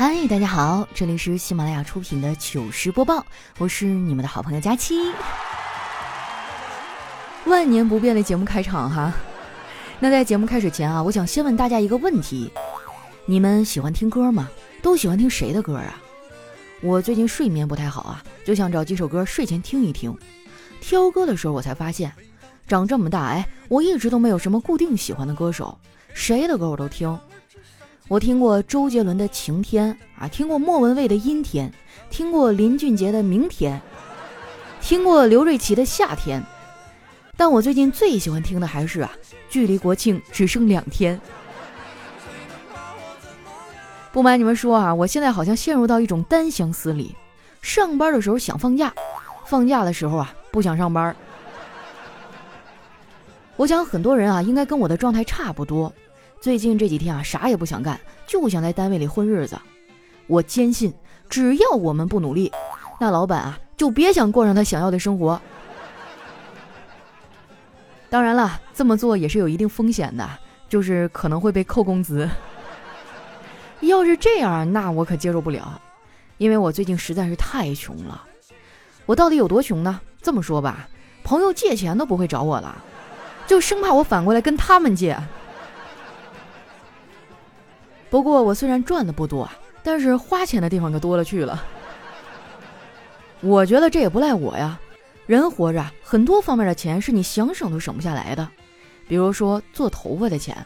嗨，大家好，这里是喜马拉雅出品的糗事播报，我是你们的好朋友佳期。万年不变的节目开场哈，那在节目开始前啊，我想先问大家一个问题：你们喜欢听歌吗？都喜欢听谁的歌啊？我最近睡眠不太好啊，就想找几首歌睡前听一听。挑歌的时候，我才发现，长这么大哎，我一直都没有什么固定喜欢的歌手，谁的歌我都听。我听过周杰伦的《晴天》啊，听过莫文蔚的《阴天》，听过林俊杰的《明天》，听过刘瑞琦的《夏天》，但我最近最喜欢听的还是啊，距离国庆只剩两天。不瞒你们说啊，我现在好像陷入到一种单相思里，上班的时候想放假，放假的时候啊不想上班。我想很多人啊，应该跟我的状态差不多。最近这几天啊，啥也不想干，就想在单位里混日子。我坚信，只要我们不努力，那老板啊就别想过上他想要的生活。当然了，这么做也是有一定风险的，就是可能会被扣工资。要是这样，那我可接受不了，因为我最近实在是太穷了。我到底有多穷呢？这么说吧，朋友借钱都不会找我了，就生怕我反过来跟他们借。不过我虽然赚的不多，但是花钱的地方可多了去了。我觉得这也不赖我呀。人活着，很多方面的钱是你想省都省不下来的。比如说做头发的钱，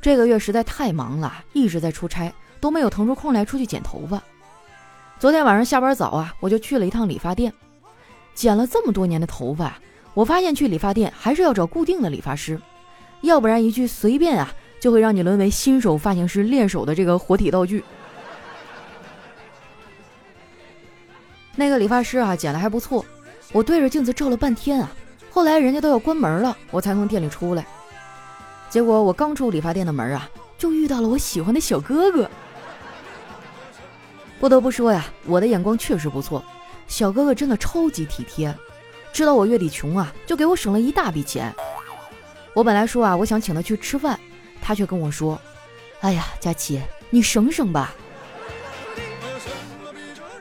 这个月实在太忙了，一直在出差，都没有腾出空来出去剪头发。昨天晚上下班早啊，我就去了一趟理发店，剪了这么多年的头发，我发现去理发店还是要找固定的理发师，要不然一句随便啊。就会让你沦为新手发型师练手的这个活体道具。那个理发师啊，剪的还不错，我对着镜子照了半天啊。后来人家都要关门了，我才从店里出来。结果我刚出理发店的门啊，就遇到了我喜欢的小哥哥。不得不说呀，我的眼光确实不错，小哥哥真的超级体贴，知道我月底穷啊，就给我省了一大笔钱。我本来说啊，我想请他去吃饭。他却跟我说：“哎呀，佳琪，你省省吧。”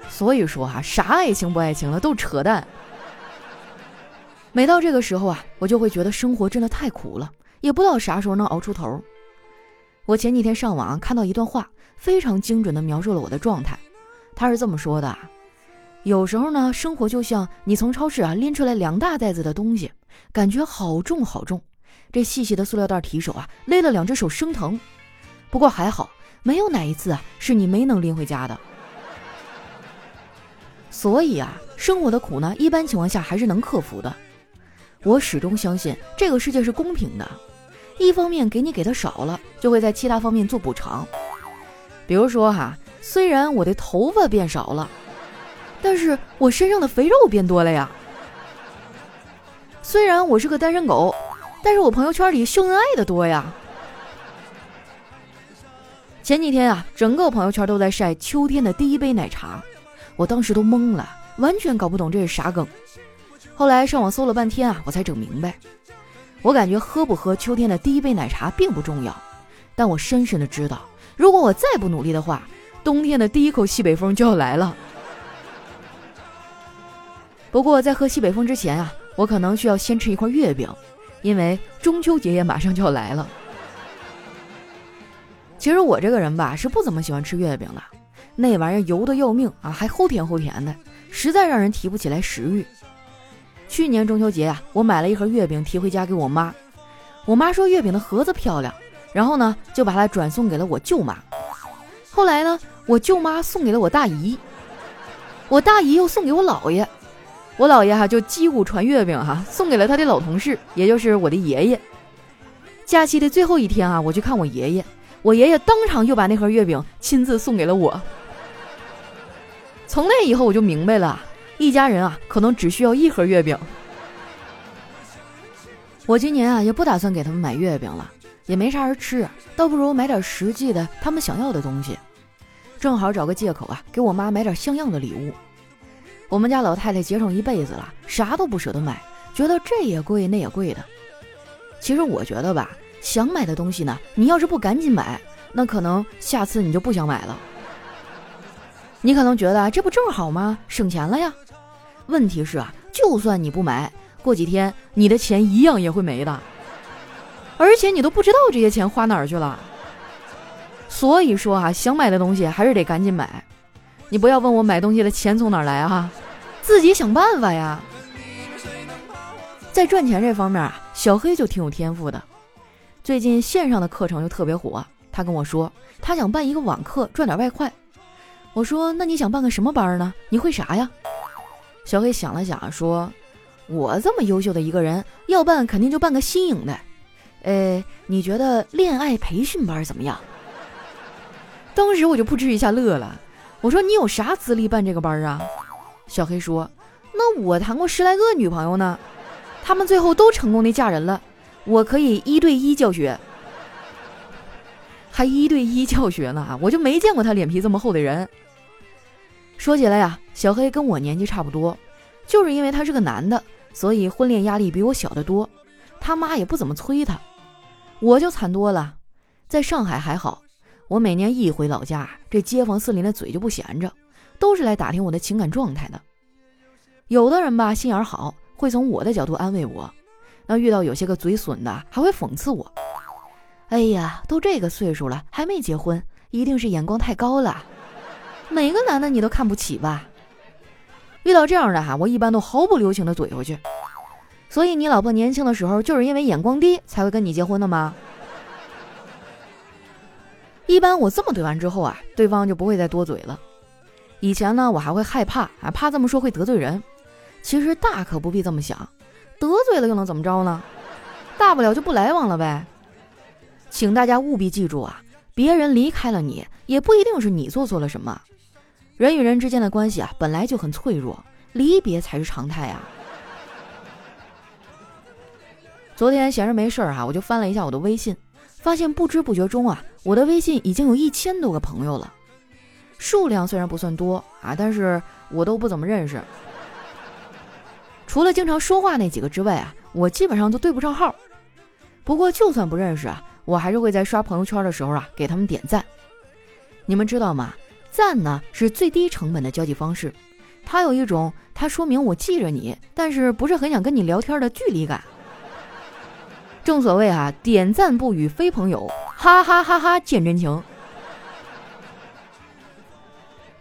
所以说啊，啥爱情不爱情了，都扯淡。每到这个时候啊，我就会觉得生活真的太苦了，也不知道啥时候能熬出头。我前几天上网看到一段话，非常精准的描述了我的状态。他是这么说的：有时候呢，生活就像你从超市啊拎出来两大袋子的东西，感觉好重好重。这细细的塑料袋提手啊，勒了两只手生疼。不过还好，没有哪一次啊是你没能拎回家的。所以啊，生活的苦呢，一般情况下还是能克服的。我始终相信这个世界是公平的，一方面给你给的少了，就会在其他方面做补偿。比如说哈，虽然我的头发变少了，但是我身上的肥肉变多了呀。虽然我是个单身狗。但是我朋友圈里秀恩爱的多呀。前几天啊，整个朋友圈都在晒秋天的第一杯奶茶，我当时都懵了，完全搞不懂这是啥梗。后来上网搜了半天啊，我才整明白。我感觉喝不喝秋天的第一杯奶茶并不重要，但我深深的知道，如果我再不努力的话，冬天的第一口西北风就要来了。不过在喝西北风之前啊，我可能需要先吃一块月饼。因为中秋节也马上就要来了。其实我这个人吧，是不怎么喜欢吃月饼的，那玩意儿油的要命啊，还齁甜齁甜的，实在让人提不起来食欲。去年中秋节啊，我买了一盒月饼提回家给我妈，我妈说月饼的盒子漂亮，然后呢就把它转送给了我舅妈。后来呢，我舅妈送给了我大姨，我大姨又送给我姥爷。我姥爷哈就击鼓传月饼哈，送给了他的老同事，也就是我的爷爷。假期的最后一天啊，我去看我爷爷，我爷爷当场又把那盒月饼亲自送给了我。从那以后我就明白了，一家人啊可能只需要一盒月饼。我今年啊也不打算给他们买月饼了，也没啥人吃，倒不如买点实际的他们想要的东西，正好找个借口啊给我妈买点像样的礼物。我们家老太太节省一辈子了，啥都不舍得买，觉得这也贵那也贵的。其实我觉得吧，想买的东西呢，你要是不赶紧买，那可能下次你就不想买了。你可能觉得这不正好吗？省钱了呀。问题是啊，就算你不买，过几天你的钱一样也会没的，而且你都不知道这些钱花哪儿去了。所以说啊，想买的东西还是得赶紧买。你不要问我买东西的钱从哪来哈，自己想办法呀。在赚钱这方面啊，小黑就挺有天赋的。最近线上的课程又特别火，他跟我说他想办一个网课赚点外快。我说那你想办个什么班呢？你会啥呀？小黑想了想说：“我这么优秀的一个人，要办肯定就办个新颖的。呃，你觉得恋爱培训班怎么样？”当时我就扑哧一下乐了。我说你有啥资历办这个班啊？小黑说：“那我谈过十来个女朋友呢。”他们最后都成功的嫁人了，我可以一对一教学，还一对一教学呢，我就没见过他脸皮这么厚的人。说起来呀，小黑跟我年纪差不多，就是因为他是个男的，所以婚恋压力比我小得多，他妈也不怎么催他，我就惨多了。在上海还好，我每年一回老家，这街坊四邻的嘴就不闲着，都是来打听我的情感状态的。有的人吧，心眼好。会从我的角度安慰我，那遇到有些个嘴损的，还会讽刺我。哎呀，都这个岁数了还没结婚，一定是眼光太高了。每个男的你都看不起吧？遇到这样的哈，我一般都毫不留情的怼回去。所以你老婆年轻的时候就是因为眼光低才会跟你结婚的吗？一般我这么怼完之后啊，对方就不会再多嘴了。以前呢，我还会害怕啊，怕这么说会得罪人。其实大可不必这么想，得罪了又能怎么着呢？大不了就不来往了呗。请大家务必记住啊，别人离开了你，也不一定是你做错了什么。人与人之间的关系啊，本来就很脆弱，离别才是常态啊。昨天闲着没事儿哈，我就翻了一下我的微信，发现不知不觉中啊，我的微信已经有一千多个朋友了。数量虽然不算多啊，但是我都不怎么认识。除了经常说话那几个之外啊，我基本上都对不上号。不过就算不认识啊，我还是会在刷朋友圈的时候啊给他们点赞。你们知道吗？赞呢是最低成本的交际方式，它有一种它说明我记着你，但是不是很想跟你聊天的距离感。正所谓啊，点赞不语非朋友，哈哈哈哈见真情。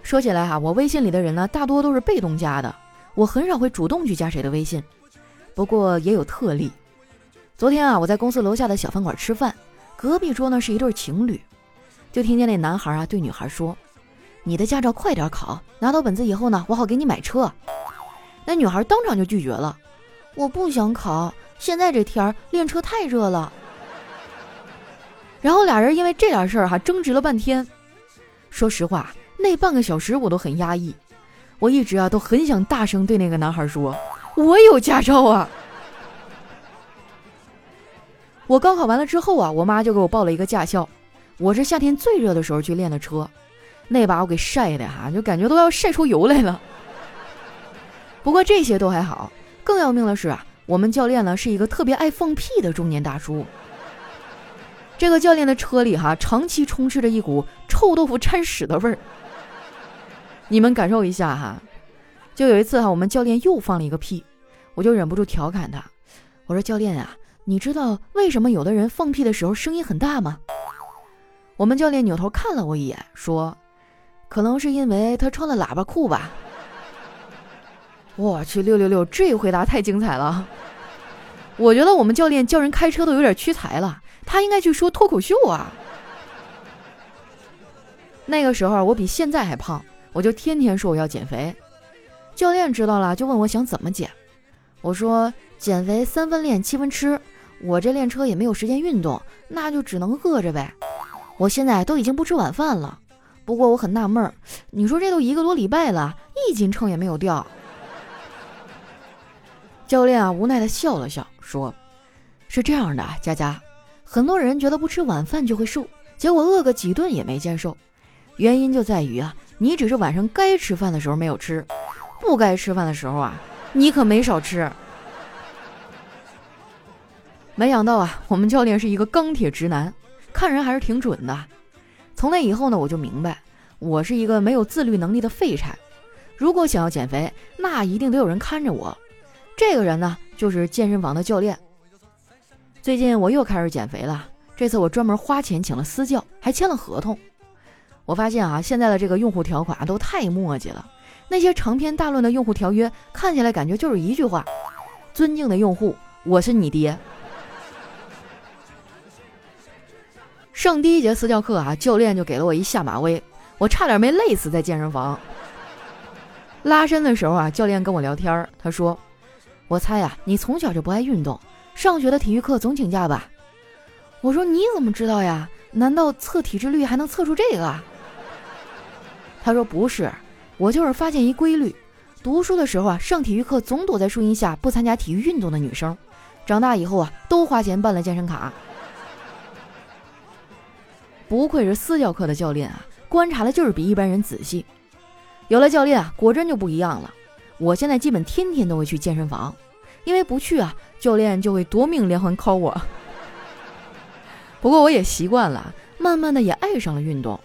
说起来哈，我微信里的人呢，大多都是被动加的。我很少会主动去加谁的微信，不过也有特例。昨天啊，我在公司楼下的小饭馆吃饭，隔壁桌呢是一对情侣，就听见那男孩啊对女孩说：“你的驾照快点考，拿到本子以后呢，我好给你买车。”那女孩当场就拒绝了：“我不想考，现在这天儿练车太热了。”然后俩人因为这点事儿哈争执了半天。说实话，那半个小时我都很压抑。我一直啊都很想大声对那个男孩说：“我有驾照啊！”我高考完了之后啊，我妈就给我报了一个驾校。我是夏天最热的时候去练的车，那把我给晒的哈，就感觉都要晒出油来了。不过这些都还好，更要命的是啊，我们教练呢是一个特别爱放屁的中年大叔。这个教练的车里哈，长期充斥着一股臭豆腐掺屎的味儿。你们感受一下哈，就有一次哈，我们教练又放了一个屁，我就忍不住调侃他，我说：“教练啊，你知道为什么有的人放屁的时候声音很大吗？”我们教练扭头看了我一眼，说：“可能是因为他穿了喇叭裤吧。”我去，六六六，这回答太精彩了！我觉得我们教练教人开车都有点屈才了，他应该去说脱口秀啊。那个时候我比现在还胖。我就天天说我要减肥，教练知道了就问我想怎么减，我说减肥三分练七分吃，我这练车也没有时间运动，那就只能饿着呗。我现在都已经不吃晚饭了，不过我很纳闷儿，你说这都一个多礼拜了，一斤秤也没有掉。教练啊无奈的笑了笑，说：“是这样的，佳佳，很多人觉得不吃晚饭就会瘦，结果饿个几顿也没见瘦，原因就在于啊。”你只是晚上该吃饭的时候没有吃，不该吃饭的时候啊，你可没少吃。没想到啊，我们教练是一个钢铁直男，看人还是挺准的。从那以后呢，我就明白，我是一个没有自律能力的废柴。如果想要减肥，那一定得有人看着我。这个人呢，就是健身房的教练。最近我又开始减肥了，这次我专门花钱请了私教，还签了合同。我发现啊，现在的这个用户条款都太墨迹了，那些长篇大论的用户条约看起来感觉就是一句话：尊敬的用户，我是你爹。上第一节私教课啊，教练就给了我一下马威，我差点没累死在健身房。拉伸的时候啊，教练跟我聊天他说：“我猜呀，你从小就不爱运动，上学的体育课总请假吧？”我说：“你怎么知道呀？难道测体脂率还能测出这个？”他说：“不是，我就是发现一规律，读书的时候啊，上体育课总躲在树荫下不参加体育运动的女生，长大以后啊，都花钱办了健身卡。不愧是私教课的教练啊，观察的就是比一般人仔细。”有了教练啊，果真就不一样了。我现在基本天天都会去健身房，因为不去啊，教练就会夺命连环 call 我。不过我也习惯了，慢慢的也爱上了运动。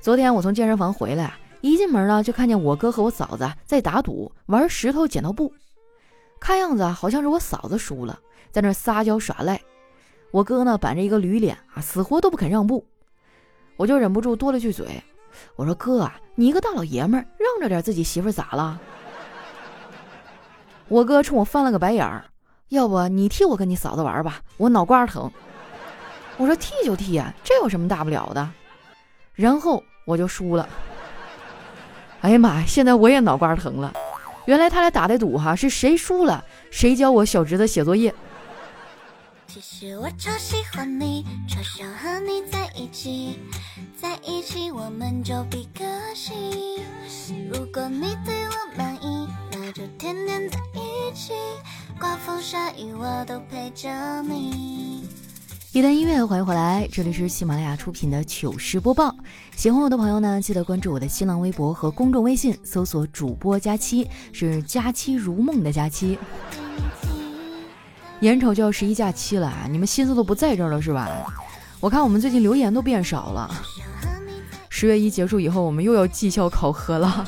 昨天我从健身房回来，一进门呢就看见我哥和我嫂子在打赌玩石头剪刀布，看样子好像是我嫂子输了，在那撒娇耍赖。我哥呢板着一个驴脸啊，死活都不肯让步，我就忍不住多了句嘴。我说哥啊，你一个大老爷们儿，让着点自己媳妇咋了？我哥冲我翻了个白眼儿，要不你替我跟你嫂子玩吧，我脑瓜疼。我说替就替啊，这有什么大不了的？然后我就输了。哎呀妈呀，现在我也脑瓜疼了。原来他俩打的赌哈，是谁输了谁教我小侄子写作业。其实我超喜欢你，超想和你在一起，在一起我们就比个性。如果你对我满意，就天天在一起，刮风下雨我都陪着你。一段音乐，欢迎回来，这里是喜马拉雅出品的糗事播报。喜欢我的朋友呢，记得关注我的新浪微博和公众微信，搜索主播佳期，是佳期如梦的佳期。眼瞅就要十一假期了，你们心思都不在这儿了是吧？我看我们最近留言都变少了。十月一结束以后，我们又要绩效考核了。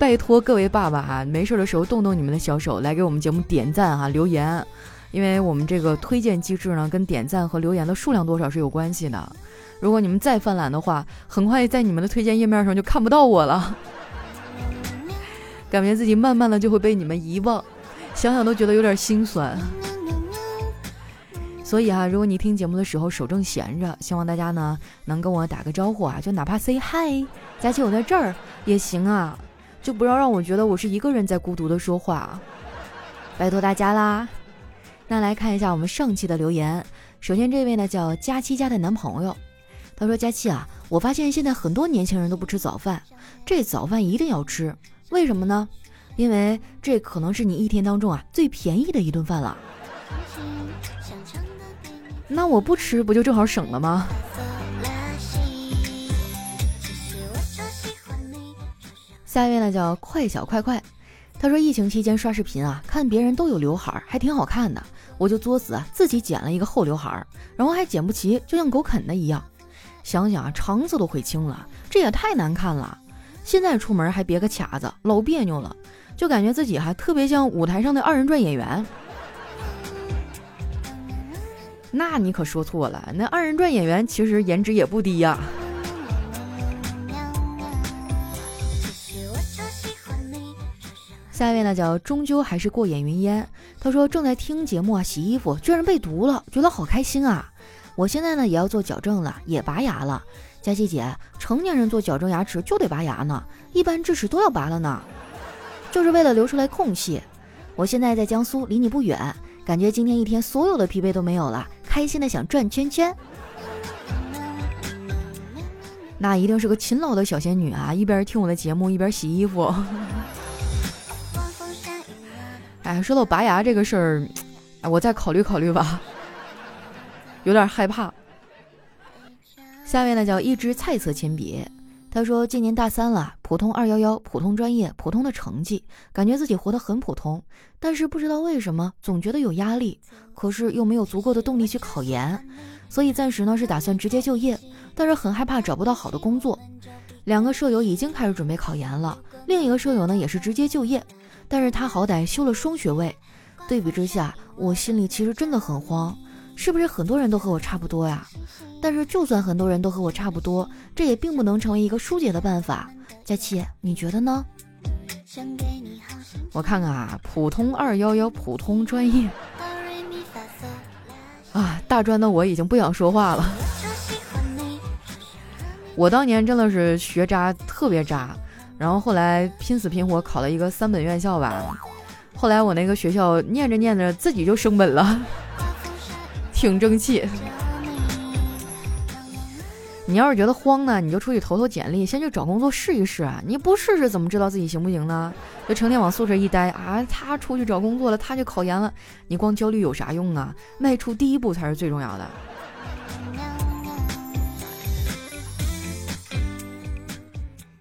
拜托各位爸爸哈，没事的时候动动你们的小手来给我们节目点赞哈、留言，因为我们这个推荐机制呢，跟点赞和留言的数量多少是有关系的。如果你们再犯懒的话，很快在你们的推荐页面上就看不到我了，感觉自己慢慢的就会被你们遗忘。想想都觉得有点心酸，所以哈，如果你听节目的时候手正闲着，希望大家呢能跟我打个招呼啊，就哪怕 say hi，佳琪我在这儿也行啊，就不要让我觉得我是一个人在孤独的说话，拜托大家啦。那来看一下我们上期的留言，首先这位呢叫佳期家的男朋友，他说佳期啊，我发现现在很多年轻人都不吃早饭，这早饭一定要吃，为什么呢？因为这可能是你一天当中啊最便宜的一顿饭了，那我不吃不就正好省了吗？下一位呢叫快小快快，他说疫情期间刷视频啊，看别人都有刘海，还挺好看的，我就作死啊自己剪了一个厚刘海，然后还剪不齐，就像狗啃的一样。想想啊，肠子都悔青了，这也太难看了。现在出门还别个卡子，老别扭了。就感觉自己还特别像舞台上的二人转演员，那你可说错了，那二人转演员其实颜值也不低呀。下一位呢叫终究还是过眼云烟，他说正在听节目啊，洗衣服居然被毒了，觉得好开心啊！我现在呢也要做矫正了，也拔牙了。佳琪姐，成年人做矫正牙齿就得拔牙呢，一般智齿都要拔了呢。就是为了留出来空隙。我现在在江苏，离你不远，感觉今天一天所有的疲惫都没有了，开心的想转圈圈。那一定是个勤劳的小仙女啊，一边听我的节目一边洗衣服。哎，说到拔牙这个事儿，哎，我再考虑考虑吧，有点害怕。下面呢叫一支菜色铅笔。他说：“今年大三了，普通二幺幺，普通专业，普通的成绩，感觉自己活得很普通。但是不知道为什么，总觉得有压力，可是又没有足够的动力去考研。所以暂时呢是打算直接就业，但是很害怕找不到好的工作。两个舍友已经开始准备考研了，另一个舍友呢也是直接就业，但是他好歹修了双学位。对比之下，我心里其实真的很慌，是不是很多人都和我差不多呀？但是就算很多人都和我差不多，这也并不能成为一个疏解的办法。佳琪，你觉得呢？我看看啊，普通二幺幺普通专业啊，大专的我已经不想说话了。我当年真的是学渣，特别渣，然后后来拼死拼活考了一个三本院校吧。后来我那个学校念着念着自己就升本了，挺争气。你要是觉得慌呢，你就出去投投简历，先去找工作试一试啊！你不试试怎么知道自己行不行呢？就成天往宿舍一待啊，他出去找工作了，他就考研了，你光焦虑有啥用啊？迈出第一步才是最重要的。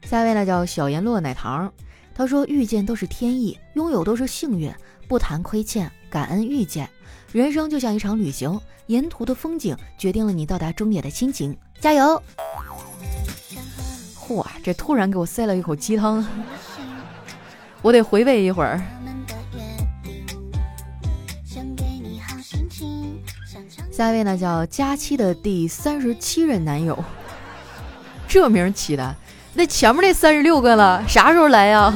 下一位呢叫小颜落奶糖。他说：“遇见都是天意，拥有都是幸运，不谈亏欠，感恩遇见。人生就像一场旅行，沿途的风景决定了你到达终点的心情。加油！”嚯，这突然给我塞了一口鸡汤，我得回味一会儿。下一位呢，叫佳期的第三十七任男友，这名起的。那前面那三十六个了，啥时候来呀？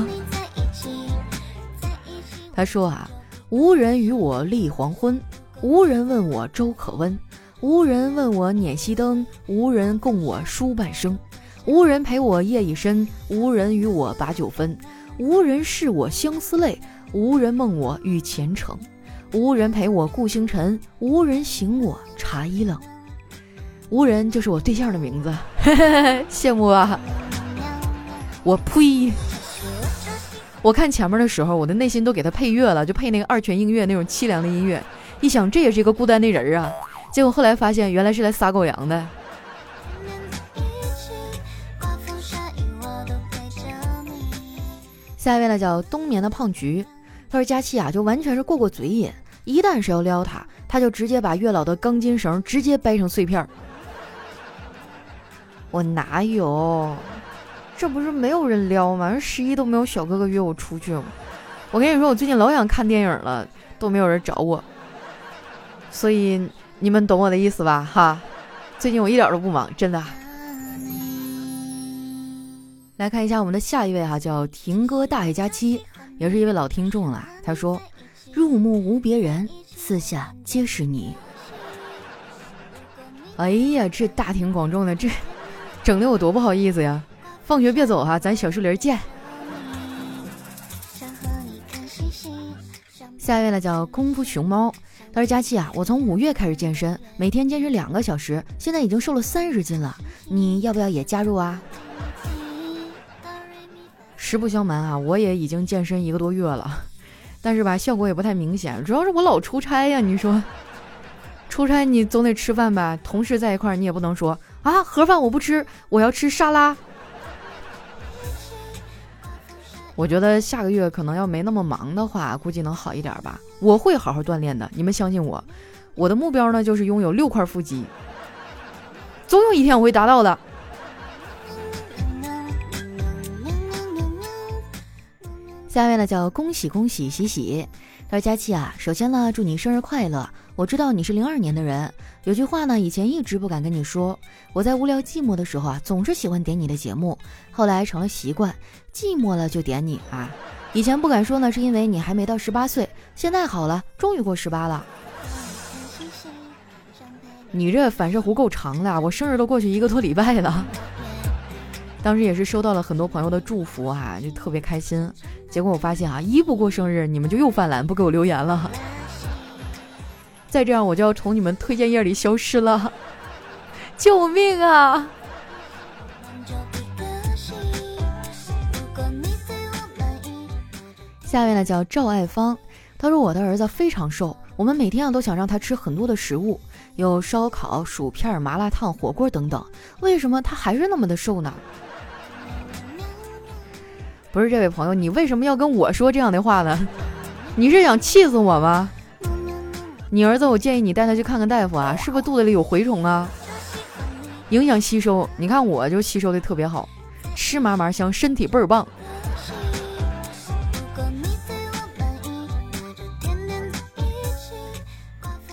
他说啊，无人与我立黄昏，无人问我粥可温，无人问我捻熄灯，无人共我书半生，无人陪我夜已深，无人与我把酒分，无人视我相思泪，无人梦我欲前程，无人陪我顾星辰，无人醒我茶衣冷。无人就是我对象的名字，羡慕啊！我呸！我看前面的时候，我的内心都给他配乐了，就配那个二泉映月那种凄凉的音乐。一想，这也是一个孤单的人啊。结果后来发现，原来是来撒狗粮的。下一位呢，叫冬眠的胖菊。他说：“佳期啊，就完全是过过嘴瘾，一旦是要撩他，他就直接把月老的钢筋绳直接掰成碎片。”我哪有？这不是没有人撩吗？十一都没有小哥哥约我出去吗？我跟你说，我最近老想看电影了，都没有人找我。所以你们懂我的意思吧？哈，最近我一点都不忙，真的。来看一下我们的下一位哈，叫婷哥大爷佳期，也是一位老听众了。他说：“入目无别人，四下皆是你。”哎呀，这大庭广众的，这整的我多不好意思呀！放学别走哈，咱小树林见。下一位呢叫功夫熊猫，他说佳期啊，我从五月开始健身，每天坚持两个小时，现在已经瘦了三十斤了，你要不要也加入啊？实不相瞒啊，我也已经健身一个多月了，但是吧，效果也不太明显，主要是我老出差呀。你说，出差你总得吃饭吧？同事在一块儿，你也不能说啊，盒饭我不吃，我要吃沙拉。我觉得下个月可能要没那么忙的话，估计能好一点吧。我会好好锻炼的，你们相信我。我的目标呢，就是拥有六块腹肌，总有一天我会达到的。下一位呢，叫恭喜恭喜喜喜。他说：“佳期啊，首先呢，祝你生日快乐。我知道你是零二年的人，有句话呢，以前一直不敢跟你说。我在无聊寂寞的时候啊，总是喜欢点你的节目，后来成了习惯。”寂寞了就点你啊！以前不敢说呢，是因为你还没到十八岁。现在好了，终于过十八了。你这反射弧够长的，我生日都过去一个多礼拜了。当时也是收到了很多朋友的祝福哈，就特别开心。结果我发现啊，一不过生日，你们就又犯懒，不给我留言了。再这样，我就要从你们推荐页里消失了。救命啊！下面呢叫赵爱芳，他说我的儿子非常瘦，我们每天啊都想让他吃很多的食物，有烧烤、薯片、麻辣烫、火锅等等，为什么他还是那么的瘦呢？不是这位朋友，你为什么要跟我说这样的话呢？你是想气死我吗？你儿子，我建议你带他去看看大夫啊，是不是肚子里有蛔虫啊？影响吸收。你看我就吸收的特别好，吃嘛嘛香，身体倍儿棒。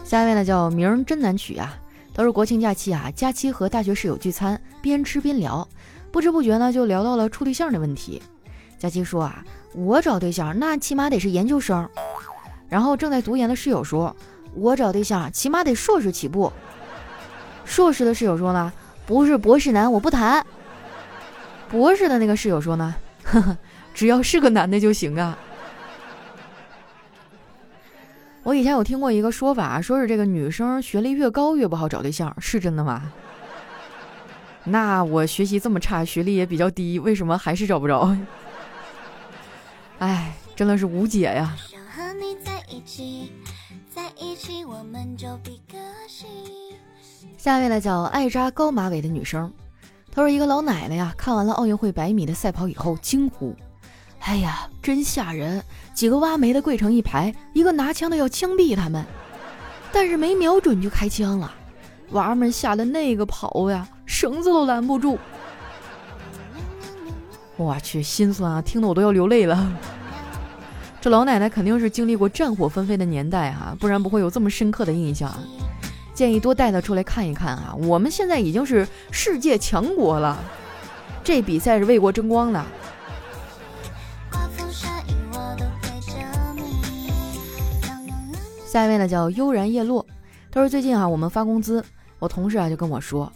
下一位呢叫名真难取啊，都是国庆假期啊，假期和大学室友聚餐，边吃边聊，不知不觉呢就聊到了处对象的问题。佳期说啊，我找对象那起码得是研究生。然后正在读研的室友说，我找对象起码得硕士起步。硕士的室友说呢，不是博士男我不谈。博士的那个室友说呢，呵呵，只要是个男的就行啊。我以前有听过一个说法，说是这个女生学历越高越不好找对象，是真的吗？那我学习这么差，学历也比较低，为什么还是找不着？哎，真的是无解呀。在一起，我们就比个性下一位呢，叫爱扎高马尾的女生，她说一个老奶奶呀，看完了奥运会百米的赛跑以后，惊呼。哎呀，真吓人！几个挖煤的跪成一排，一个拿枪的要枪毙他们，但是没瞄准就开枪了，娃儿们吓得那个跑呀，绳子都拦不住。我去，心酸啊，听得我都要流泪了。这老奶奶肯定是经历过战火纷飞的年代哈，不然不会有这么深刻的印象啊。建议多带她出来看一看啊！我们现在已经是世界强国了，这比赛是为国争光的。下一位呢叫悠然叶落，他说最近啊我们发工资，我同事啊就跟我说，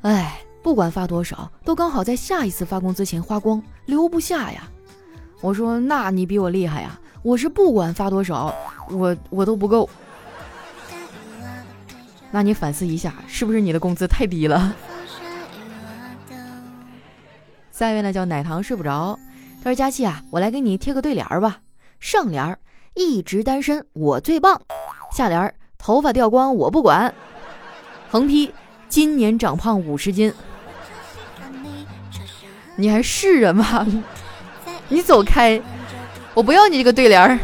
哎，不管发多少，都刚好在下一次发工资前花光，留不下呀。我说那你比我厉害呀，我是不管发多少，我我都不够。那你反思一下，是不是你的工资太低了？下一位呢叫奶糖睡不着，他说佳琪啊，我来给你贴个对联儿吧，上联儿。一直单身我最棒，下联儿头发掉光我不管，横批今年长胖五十斤，你还是人吗？你走开，我不要你这个对联儿。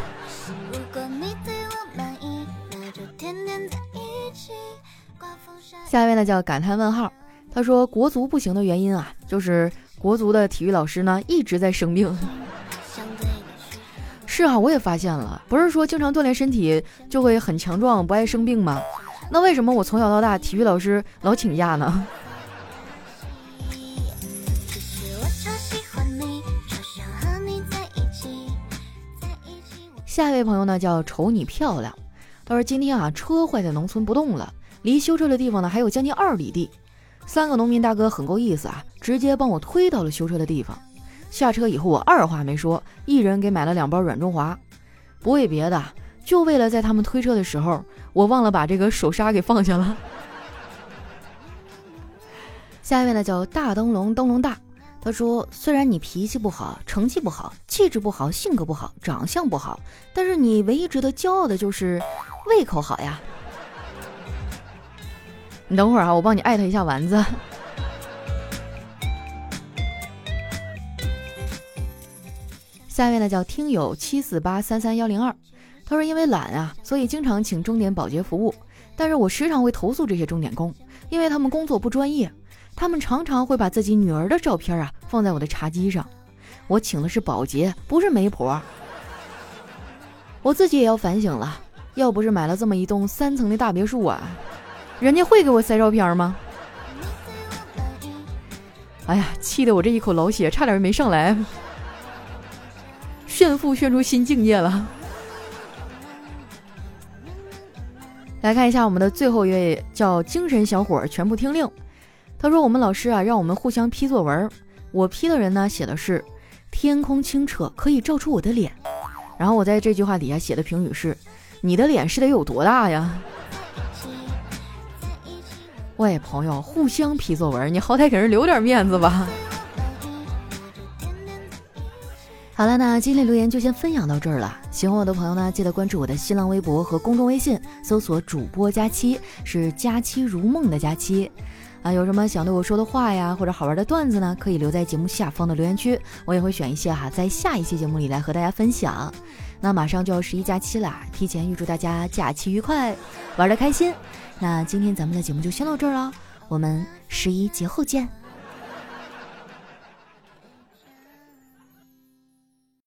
下一位呢叫感叹问号，他说国足不行的原因啊，就是国足的体育老师呢一直在生病。是啊，我也发现了，不是说经常锻炼身体就会很强壮，不爱生病吗？那为什么我从小到大体育老师老请假呢？下一位朋友呢叫瞅你漂亮，他说今天啊车坏在农村不动了，离修车的地方呢还有将近二里地，三个农民大哥很够意思啊，直接帮我推到了修车的地方。下车以后，我二话没说，一人给买了两包软中华，不为别的，就为了在他们推车的时候，我忘了把这个手刹给放下了。下一位呢，叫大灯笼灯笼大，他说：“虽然你脾气不好，成绩不好，气质不好，性格不好，长相不好，但是你唯一值得骄傲的就是胃口好呀。”你等会儿啊，我帮你艾特一下丸子。下面呢叫听友七四八三三幺零二，他说因为懒啊，所以经常请钟点保洁服务，但是我时常会投诉这些钟点工，因为他们工作不专业，他们常常会把自己女儿的照片啊放在我的茶几上，我请的是保洁，不是媒婆，我自己也要反省了，要不是买了这么一栋三层的大别墅啊，人家会给我塞照片吗？哎呀，气得我这一口老血差点没上来。炫富炫出新境界了。来看一下我们的最后一位，叫精神小伙，全部听令。他说：“我们老师啊，让我们互相批作文。我批的人呢，写的是‘天空清澈，可以照出我的脸’。然后我在这句话底下写的评语是：‘你的脸是得有多大呀？’喂，朋友，互相批作文，你好歹给人留点面子吧。”好了，那今天留言就先分享到这儿了。喜欢我的朋友呢，记得关注我的新浪微博和公众微信，搜索“主播佳期”，是“佳期如梦”的佳期。啊，有什么想对我说的话呀，或者好玩的段子呢？可以留在节目下方的留言区，我也会选一些哈，在下一期节目里来和大家分享。那马上就要十一假期了，提前预祝大家假期愉快，玩的开心。那今天咱们的节目就先到这儿了，我们十一节后见。